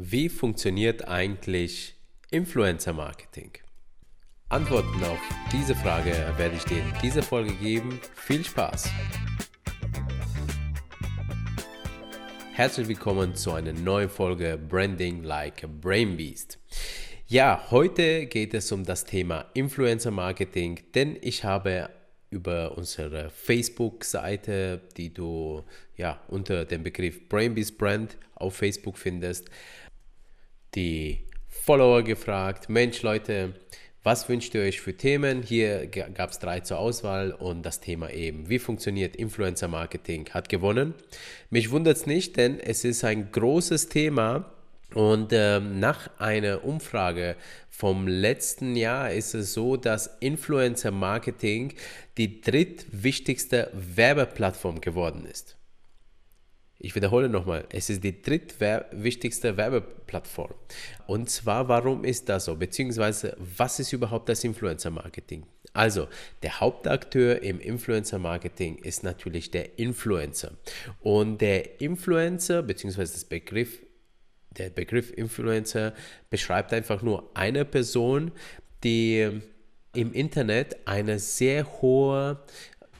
Wie funktioniert eigentlich Influencer Marketing? Antworten auf diese Frage werde ich dir in dieser Folge geben. Viel Spaß! Herzlich willkommen zu einer neuen Folge Branding Like a Brain Beast. Ja, heute geht es um das Thema Influencer Marketing, denn ich habe über unsere Facebook-Seite, die du ja unter dem Begriff Brainbeast Brand auf Facebook findest, die Follower gefragt, Mensch Leute, was wünscht ihr euch für Themen? Hier gab es drei zur Auswahl und das Thema eben, wie funktioniert Influencer Marketing, hat gewonnen. Mich wundert es nicht, denn es ist ein großes Thema und ähm, nach einer Umfrage vom letzten Jahr ist es so, dass Influencer Marketing die drittwichtigste Werbeplattform geworden ist. Ich wiederhole nochmal, es ist die drittwichtigste Werbeplattform. Und zwar, warum ist das so? Beziehungsweise, was ist überhaupt das Influencer Marketing? Also, der Hauptakteur im Influencer Marketing ist natürlich der Influencer. Und der Influencer, beziehungsweise das Begriff, der Begriff Influencer beschreibt einfach nur eine Person, die im Internet eine sehr hohe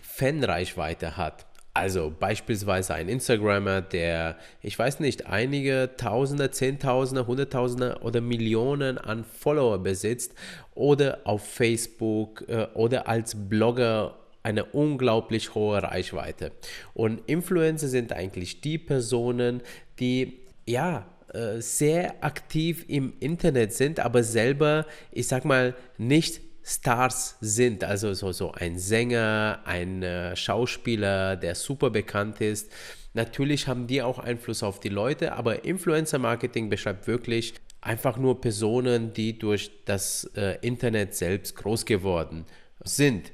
Fanreichweite hat. Also beispielsweise ein Instagrammer, der, ich weiß nicht, einige Tausende, Zehntausende, Hunderttausende oder Millionen an Follower besitzt oder auf Facebook äh, oder als Blogger eine unglaublich hohe Reichweite. Und Influencer sind eigentlich die Personen, die ja äh, sehr aktiv im Internet sind, aber selber, ich sag mal, nicht Stars sind, also so, so ein Sänger, ein äh, Schauspieler, der super bekannt ist. Natürlich haben die auch Einfluss auf die Leute, aber Influencer Marketing beschreibt wirklich einfach nur Personen, die durch das äh, Internet selbst groß geworden sind.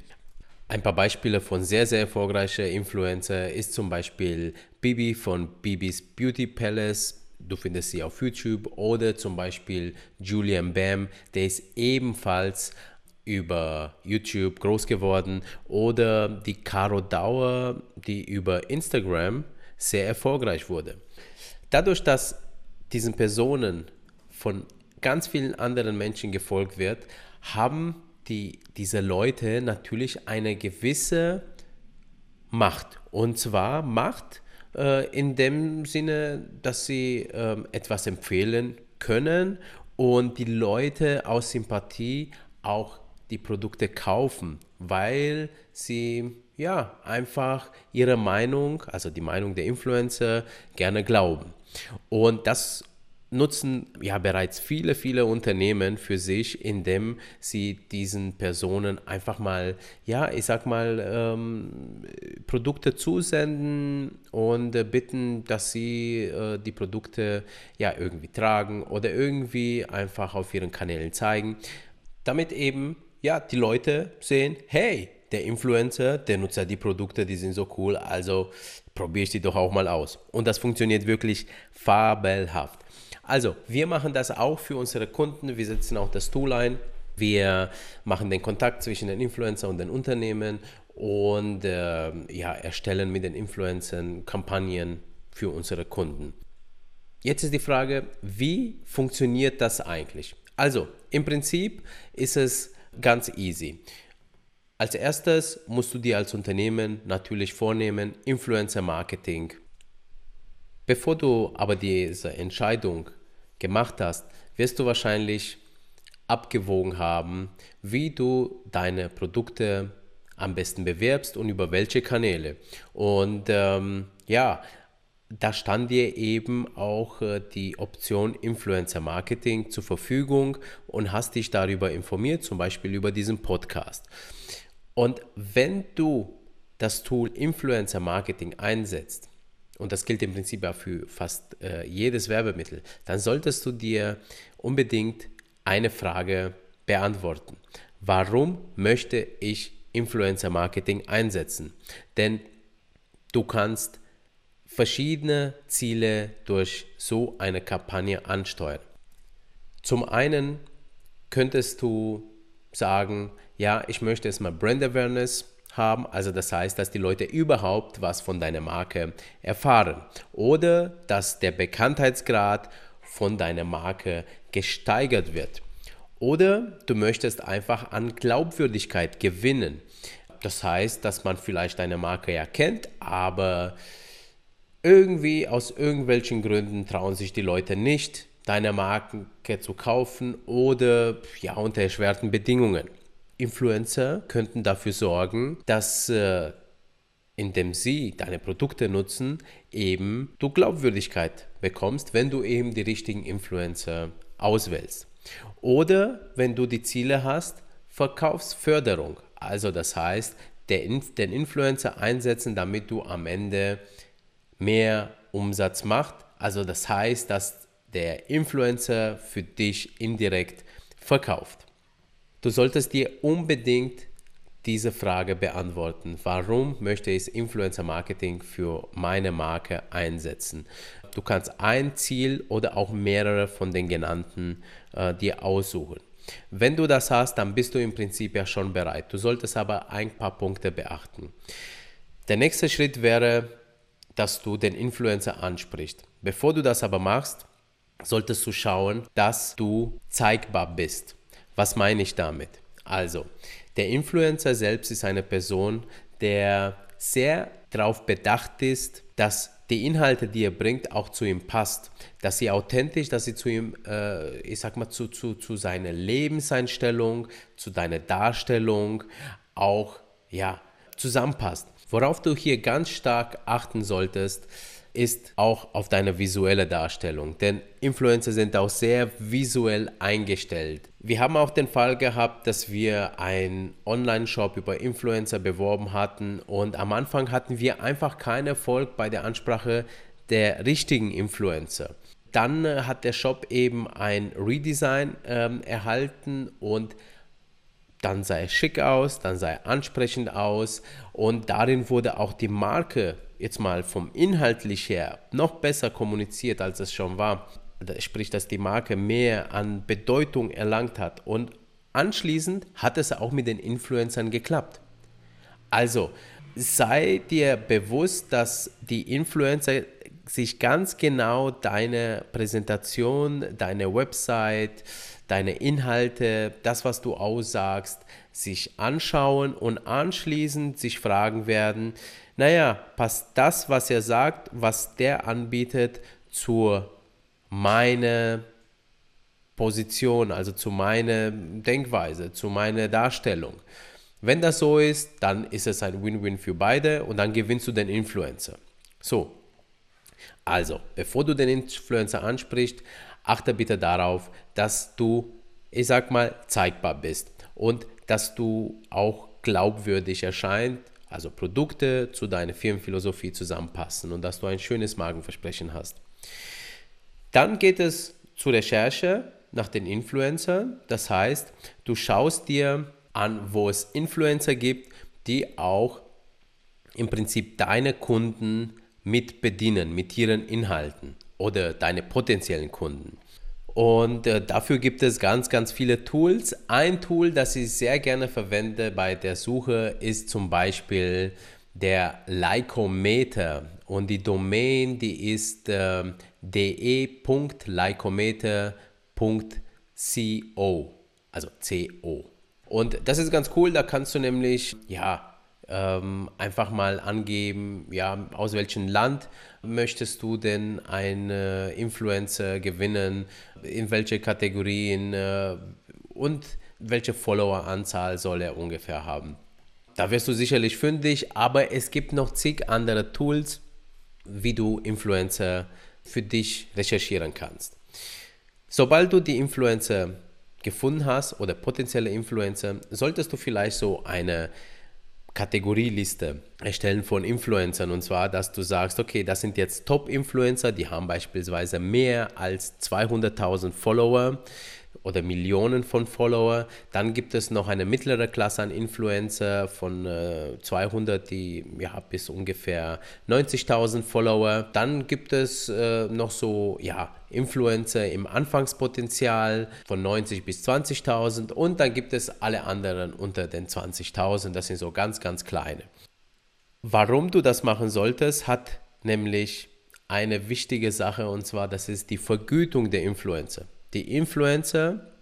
Ein paar Beispiele von sehr, sehr erfolgreichen Influencer ist zum Beispiel Bibi von Bibis Beauty Palace. Du findest sie auf YouTube oder zum Beispiel Julian Bam, der ist ebenfalls über YouTube groß geworden oder die Caro Dauer, die über Instagram sehr erfolgreich wurde. Dadurch, dass diesen Personen von ganz vielen anderen Menschen gefolgt wird, haben die, diese Leute natürlich eine gewisse Macht. Und zwar Macht äh, in dem Sinne, dass sie äh, etwas empfehlen können und die Leute aus Sympathie auch die Produkte kaufen, weil sie ja einfach ihre Meinung, also die Meinung der Influencer, gerne glauben. Und das nutzen ja bereits viele, viele Unternehmen für sich, indem sie diesen Personen einfach mal, ja, ich sag mal, ähm, Produkte zusenden und äh, bitten, dass sie äh, die Produkte ja irgendwie tragen oder irgendwie einfach auf ihren Kanälen zeigen, damit eben ja, die Leute sehen, hey, der Influencer, der nutzt ja die Produkte, die sind so cool, also probiere ich die doch auch mal aus. Und das funktioniert wirklich fabelhaft. Also, wir machen das auch für unsere Kunden. Wir setzen auch das Tool ein. Wir machen den Kontakt zwischen den Influencer und den Unternehmen und äh, ja, erstellen mit den Influencern Kampagnen für unsere Kunden. Jetzt ist die Frage, wie funktioniert das eigentlich? Also, im Prinzip ist es Ganz easy. Als erstes musst du dir als Unternehmen natürlich vornehmen, Influencer Marketing. Bevor du aber diese Entscheidung gemacht hast, wirst du wahrscheinlich abgewogen haben, wie du deine Produkte am besten bewerbst und über welche Kanäle. Und ähm, ja, da stand dir eben auch äh, die Option Influencer Marketing zur Verfügung und hast dich darüber informiert, zum Beispiel über diesen Podcast. Und wenn du das Tool Influencer Marketing einsetzt, und das gilt im Prinzip ja für fast äh, jedes Werbemittel, dann solltest du dir unbedingt eine Frage beantworten. Warum möchte ich Influencer Marketing einsetzen? Denn du kannst verschiedene Ziele durch so eine Kampagne ansteuern. Zum einen könntest du sagen, ja, ich möchte erstmal Brand Awareness haben, also das heißt, dass die Leute überhaupt was von deiner Marke erfahren oder dass der Bekanntheitsgrad von deiner Marke gesteigert wird. Oder du möchtest einfach an Glaubwürdigkeit gewinnen. Das heißt, dass man vielleicht deine Marke ja kennt, aber irgendwie aus irgendwelchen Gründen trauen sich die Leute nicht, deine Marke zu kaufen oder ja unter erschwerten Bedingungen. Influencer könnten dafür sorgen, dass äh, indem sie deine Produkte nutzen, eben du Glaubwürdigkeit bekommst, wenn du eben die richtigen Influencer auswählst. Oder wenn du die Ziele hast, Verkaufsförderung. Also das heißt, den Influencer einsetzen, damit du am Ende mehr Umsatz machst. Also das heißt, dass der Influencer für dich indirekt verkauft. Du solltest dir unbedingt diese Frage beantworten. Warum möchte ich Influencer Marketing für meine Marke einsetzen? Du kannst ein Ziel oder auch mehrere von den genannten äh, dir aussuchen. Wenn du das hast, dann bist du im Prinzip ja schon bereit. Du solltest aber ein paar Punkte beachten. Der nächste Schritt wäre, dass du den Influencer ansprichst. Bevor du das aber machst, solltest du schauen, dass du zeigbar bist. Was meine ich damit? Also, der Influencer selbst ist eine Person, der sehr darauf bedacht ist, dass die Inhalte, die er bringt, auch zu ihm passt. Dass sie authentisch, dass sie zu ihm, äh, ich sag mal, zu, zu, zu seiner Lebenseinstellung, zu deiner Darstellung auch ja, zusammenpasst. Worauf du hier ganz stark achten solltest, ist auch auf deine visuelle Darstellung, denn Influencer sind auch sehr visuell eingestellt. Wir haben auch den Fall gehabt, dass wir einen Online-Shop über Influencer beworben hatten und am Anfang hatten wir einfach keinen Erfolg bei der Ansprache der richtigen Influencer. Dann äh, hat der Shop eben ein Redesign ähm, erhalten und dann sah er schick aus, dann sah er ansprechend aus und darin wurde auch die Marke jetzt mal vom Inhaltlich her noch besser kommuniziert, als es schon war. Sprich, dass die Marke mehr an Bedeutung erlangt hat und anschließend hat es auch mit den Influencern geklappt. Also sei dir bewusst, dass die Influencer sich ganz genau deine Präsentation, deine Website, deine Inhalte, das, was du aussagst, sich anschauen und anschließend sich fragen werden, naja, passt das, was er sagt, was der anbietet, zu meiner Position, also zu meiner Denkweise, zu meiner Darstellung. Wenn das so ist, dann ist es ein Win-Win für beide und dann gewinnst du den Influencer. So, also, bevor du den Influencer ansprichst, achte bitte darauf, dass du, ich sag mal, zeigbar bist und dass du auch glaubwürdig erscheint, also Produkte zu deiner Firmenphilosophie zusammenpassen und dass du ein schönes Magenversprechen hast. Dann geht es zur Recherche nach den Influencern. Das heißt, du schaust dir an, wo es Influencer gibt, die auch im Prinzip deine Kunden mit bedienen, mit ihren Inhalten oder deine potenziellen Kunden. Und äh, dafür gibt es ganz, ganz viele Tools. Ein Tool, das ich sehr gerne verwende bei der Suche, ist zum Beispiel der Lycometer. Und die Domain, die ist äh, de.lycometer.co, also CO. Und das ist ganz cool, da kannst du nämlich, ja, ähm, einfach mal angeben, ja, aus welchem Land möchtest du denn einen äh, Influencer gewinnen, in welche Kategorien äh, und welche Followeranzahl soll er ungefähr haben. Da wirst du sicherlich fündig, aber es gibt noch zig andere Tools, wie du Influencer für dich recherchieren kannst. Sobald du die Influencer gefunden hast oder potenzielle Influencer, solltest du vielleicht so eine Kategorieliste erstellen von Influencern. Und zwar, dass du sagst, okay, das sind jetzt Top-Influencer, die haben beispielsweise mehr als 200.000 Follower oder Millionen von Follower. Dann gibt es noch eine mittlere Klasse an Influencer von äh, 200, die ja, bis ungefähr 90.000 Follower. Dann gibt es äh, noch so ja, Influencer im Anfangspotenzial von 90 bis 20.000 und dann gibt es alle anderen unter den 20.000. Das sind so ganz, ganz kleine. Warum du das machen solltest, hat nämlich eine wichtige Sache und zwar das ist die Vergütung der Influencer. Die Influencer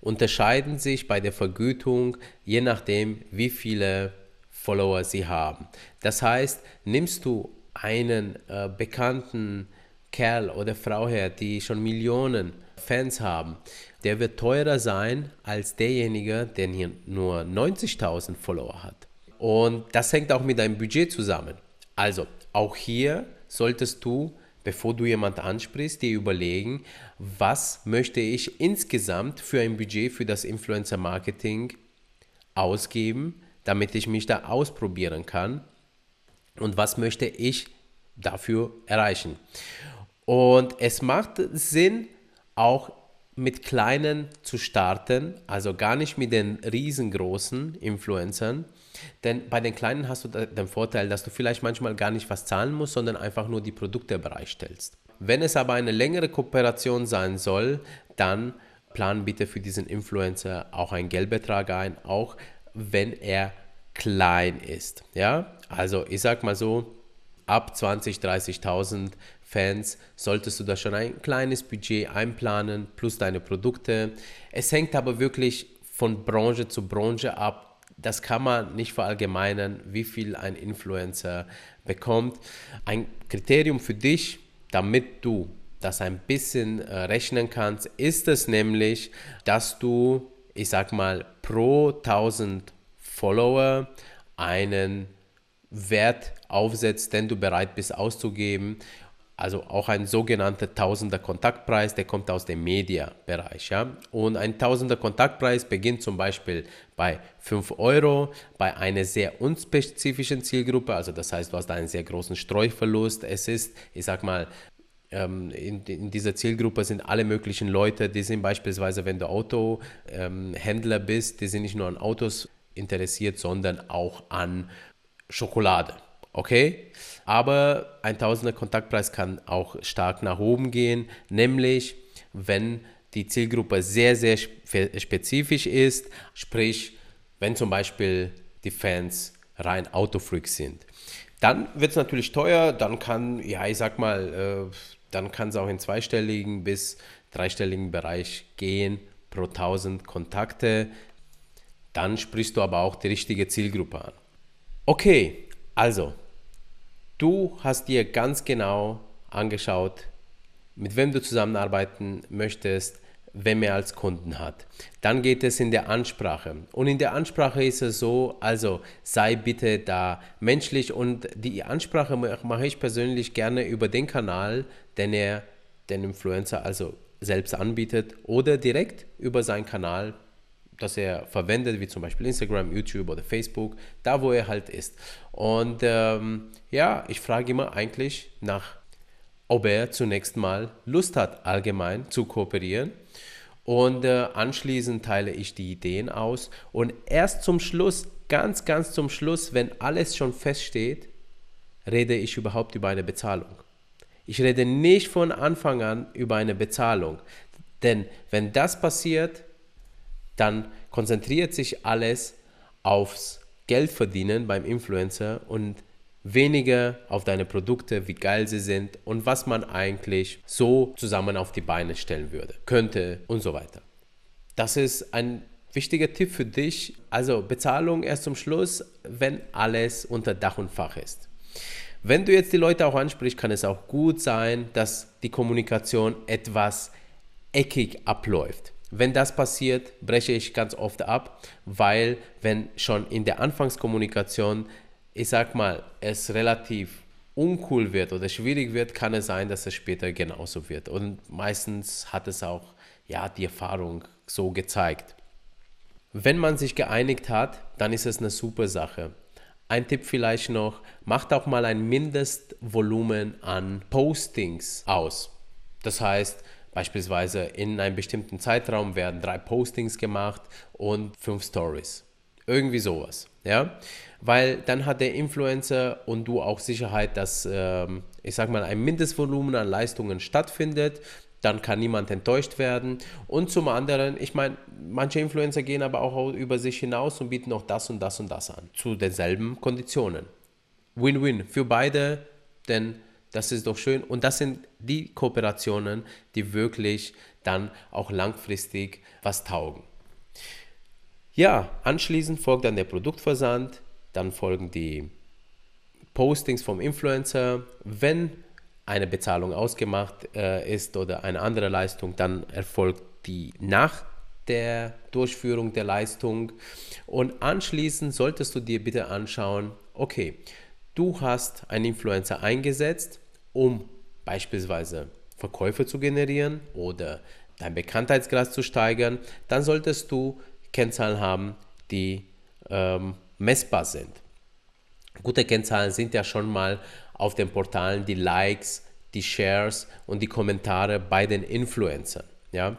unterscheiden sich bei der Vergütung je nachdem, wie viele Follower sie haben. Das heißt, nimmst du einen äh, bekannten Kerl oder Frau her, die schon Millionen Fans haben, der wird teurer sein als derjenige, der hier nur 90.000 Follower hat. Und das hängt auch mit deinem Budget zusammen. Also auch hier solltest du, bevor du jemanden ansprichst, dir überlegen, was möchte ich insgesamt für ein Budget für das Influencer Marketing ausgeben, damit ich mich da ausprobieren kann und was möchte ich dafür erreichen. Und es macht Sinn, auch mit kleinen zu starten, also gar nicht mit den riesengroßen Influencern, denn bei den Kleinen hast du den Vorteil, dass du vielleicht manchmal gar nicht was zahlen musst, sondern einfach nur die Produkte bereitstellst. Wenn es aber eine längere Kooperation sein soll, dann plan bitte für diesen Influencer auch einen Geldbetrag ein, auch wenn er klein ist. Ja, also ich sag mal so, ab 20, 30.000 Fans solltest du da schon ein kleines Budget einplanen plus deine Produkte. Es hängt aber wirklich von Branche zu Branche ab das kann man nicht verallgemeinern, wie viel ein Influencer bekommt. Ein Kriterium für dich, damit du das ein bisschen äh, rechnen kannst, ist es nämlich, dass du, ich sag mal, pro 1000 Follower einen Wert aufsetzt, den du bereit bist auszugeben also auch ein sogenannter Tausender Kontaktpreis, der kommt aus dem Media-Bereich. Ja? Und ein Tausender Kontaktpreis beginnt zum Beispiel bei 5 Euro, bei einer sehr unspezifischen Zielgruppe, also das heißt, du hast einen sehr großen Streuverlust. Es ist, ich sag mal, ähm, in, in, dieser Zielgruppe sind alle möglichen Leute, die sind beispielsweise, wenn du Autohändler ähm, bist, die sind nicht nur an Autos interessiert, sondern auch an Schokolade. Okay? Aber ein Tausender Kontaktpreis kann auch stark nach oben gehen, nämlich wenn die Zielgruppe sehr, sehr spezifisch ist, sprich, wenn zum Beispiel die Fans rein Autofreaks sind. Dann wird es natürlich teuer, dann kann, ja, ich sag mal, äh, dann kann es auch in zweistelligen bis dreistelligen Bereich gehen pro 1000 Kontakte. Dann sprichst du aber auch die richtige Zielgruppe an. Okay, also Du hast dir ganz genau angeschaut, mit wem du zusammenarbeiten möchtest, wer mehr als Kunden hat. Dann geht es in der Ansprache. Und in der Ansprache ist es so, also sei bitte da menschlich und die Ansprache mache ich persönlich gerne über den Kanal, den er den Influencer also selbst anbietet oder direkt über seinen Kanal das er verwendet, wie zum Beispiel Instagram, YouTube oder Facebook, da wo er halt ist. Und ähm, ja, ich frage immer eigentlich nach, ob er zunächst mal Lust hat, allgemein zu kooperieren. Und äh, anschließend teile ich die Ideen aus. Und erst zum Schluss, ganz, ganz zum Schluss, wenn alles schon feststeht, rede ich überhaupt über eine Bezahlung. Ich rede nicht von Anfang an über eine Bezahlung. Denn wenn das passiert, dann konzentriert sich alles aufs Geldverdienen beim Influencer und weniger auf deine Produkte, wie geil sie sind und was man eigentlich so zusammen auf die Beine stellen würde, könnte und so weiter. Das ist ein wichtiger Tipp für dich. Also Bezahlung erst zum Schluss, wenn alles unter Dach und Fach ist. Wenn du jetzt die Leute auch ansprichst, kann es auch gut sein, dass die Kommunikation etwas eckig abläuft. Wenn das passiert, breche ich ganz oft ab, weil wenn schon in der Anfangskommunikation, ich sag mal, es relativ uncool wird oder schwierig wird, kann es sein, dass es später genauso wird. Und meistens hat es auch ja die Erfahrung so gezeigt. Wenn man sich geeinigt hat, dann ist es eine super Sache. Ein Tipp vielleicht noch, macht auch mal ein Mindestvolumen an Postings aus. Das heißt, Beispielsweise in einem bestimmten Zeitraum werden drei Postings gemacht und fünf Stories. Irgendwie sowas. Ja? Weil dann hat der Influencer und du auch Sicherheit, dass, ähm, ich sag mal, ein Mindestvolumen an Leistungen stattfindet. Dann kann niemand enttäuscht werden. Und zum anderen, ich meine, manche Influencer gehen aber auch über sich hinaus und bieten auch das und das und das an. Zu denselben Konditionen. Win-win für beide, denn Das ist doch schön. Und das sind die Kooperationen, die wirklich dann auch langfristig was taugen. Ja, anschließend folgt dann der Produktversand, dann folgen die Postings vom Influencer. Wenn eine Bezahlung ausgemacht äh, ist oder eine andere Leistung, dann erfolgt die nach der Durchführung der Leistung. Und anschließend solltest du dir bitte anschauen, okay, du hast einen Influencer eingesetzt, um beispielsweise Verkäufe zu generieren oder dein Bekanntheitsgrad zu steigern, dann solltest du Kennzahlen haben, die ähm, messbar sind. Gute Kennzahlen sind ja schon mal auf den Portalen die Likes, die Shares und die Kommentare bei den Influencern. Ja?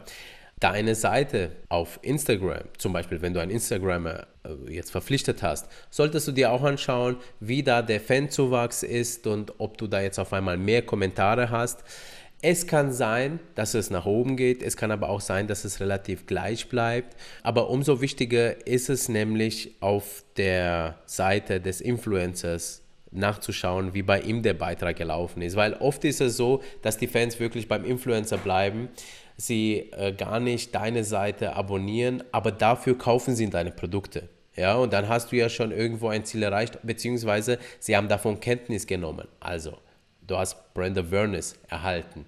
Deine Seite auf Instagram, zum Beispiel, wenn du einen Instagrammer äh, jetzt verpflichtet hast, solltest du dir auch anschauen, wie da der Fanzuwachs ist und ob du da jetzt auf einmal mehr Kommentare hast. Es kann sein, dass es nach oben geht, es kann aber auch sein, dass es relativ gleich bleibt. Aber umso wichtiger ist es nämlich auf der Seite des Influencers nachzuschauen, wie bei ihm der Beitrag gelaufen ist. Weil oft ist es so, dass die Fans wirklich beim Influencer bleiben, sie äh, gar nicht deine Seite abonnieren, aber dafür kaufen sie deine Produkte. Ja, und dann hast du ja schon irgendwo ein Ziel erreicht, beziehungsweise sie haben davon Kenntnis genommen. Also, du hast Brand Awareness erhalten,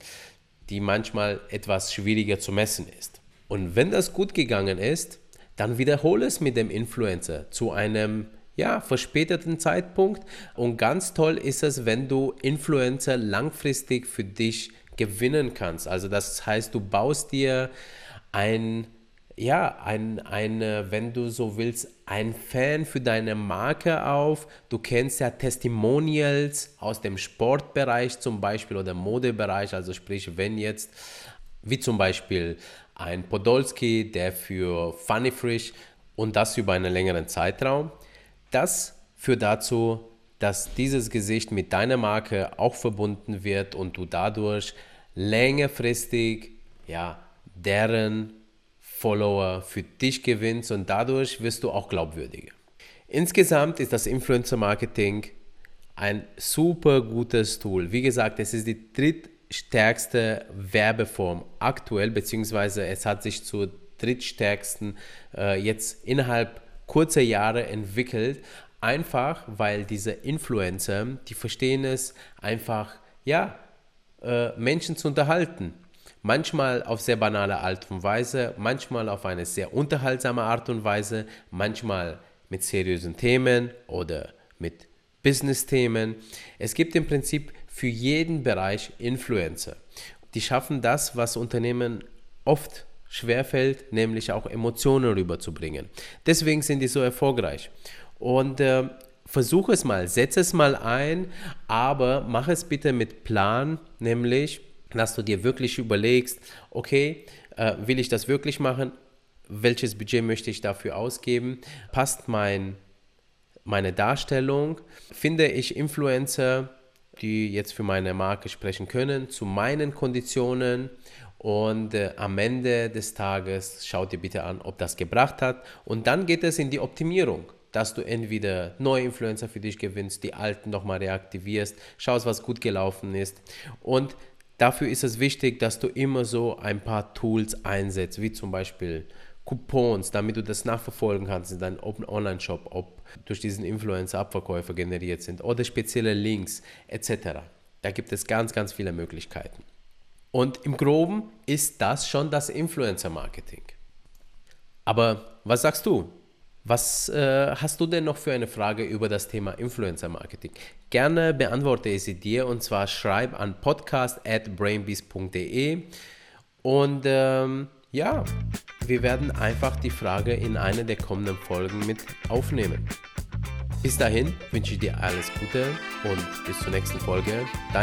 die manchmal etwas schwieriger zu messen ist. Und wenn das gut gegangen ist, dann wiederhole es mit dem Influencer zu einem ja, verspäteten Zeitpunkt. Und ganz toll ist es, wenn du Influencer langfristig für dich gewinnen kannst. Also das heißt, du baust dir ein ja, ein, ein, wenn du so willst, ein Fan für deine Marke auf. Du kennst ja Testimonials aus dem Sportbereich zum Beispiel oder Modebereich. Also sprich, wenn jetzt, wie zum Beispiel ein Podolski, der für Funny Frisch und das über einen längeren Zeitraum, das führt dazu, dass dieses Gesicht mit deiner Marke auch verbunden wird und du dadurch längerfristig ja, deren Follower für dich gewinnst und dadurch wirst du auch glaubwürdiger. Insgesamt ist das Influencer Marketing ein super gutes Tool. Wie gesagt, es ist die drittstärkste Werbeform aktuell, beziehungsweise es hat sich zur drittstärksten äh, jetzt innerhalb kurzer Jahre entwickelt. Einfach, weil diese Influencer, die verstehen es einfach, ja, äh, Menschen zu unterhalten Manchmal auf sehr banale Art und Weise, manchmal auf eine sehr unterhaltsame Art und Weise, manchmal mit seriösen Themen oder mit Business-Themen. Es gibt im Prinzip für jeden Bereich Influencer. Die schaffen das, was Unternehmen oft schwerfällt, nämlich auch Emotionen rüberzubringen. Deswegen sind die so erfolgreich. Und äh, versuche es mal, setze es mal ein, aber mach es bitte mit Plan, nämlich dass du dir wirklich überlegst, okay, äh, will ich das wirklich machen? Welches Budget möchte ich dafür ausgeben? Passt mein, meine Darstellung? Finde ich Influencer, die jetzt für meine Marke sprechen können, zu meinen Konditionen? Und äh, am Ende des Tages schau dir bitte an, ob das gebracht hat. Und dann geht es in die Optimierung dass du entweder neue Influencer für dich gewinnst, die alten nochmal reaktivierst, schaust, was gut gelaufen ist und Dafür ist es wichtig, dass du immer so ein paar Tools einsetzt, wie zum Beispiel Coupons, damit du das nachverfolgen kannst in deinem Online-Shop, ob durch diesen Influencer Abverkäufe generiert sind oder spezielle Links etc. Da gibt es ganz, ganz viele Möglichkeiten. Und im Groben ist das schon das Influencer-Marketing. Aber was sagst du? Was äh, hast du denn noch für eine Frage über das Thema Influencer Marketing? Gerne beantworte ich sie dir und zwar schreib an podcast@brainbeast.de und ähm, ja, wir werden einfach die Frage in einer der kommenden Folgen mit aufnehmen. Bis dahin wünsche ich dir alles Gute und bis zur nächsten Folge. Dein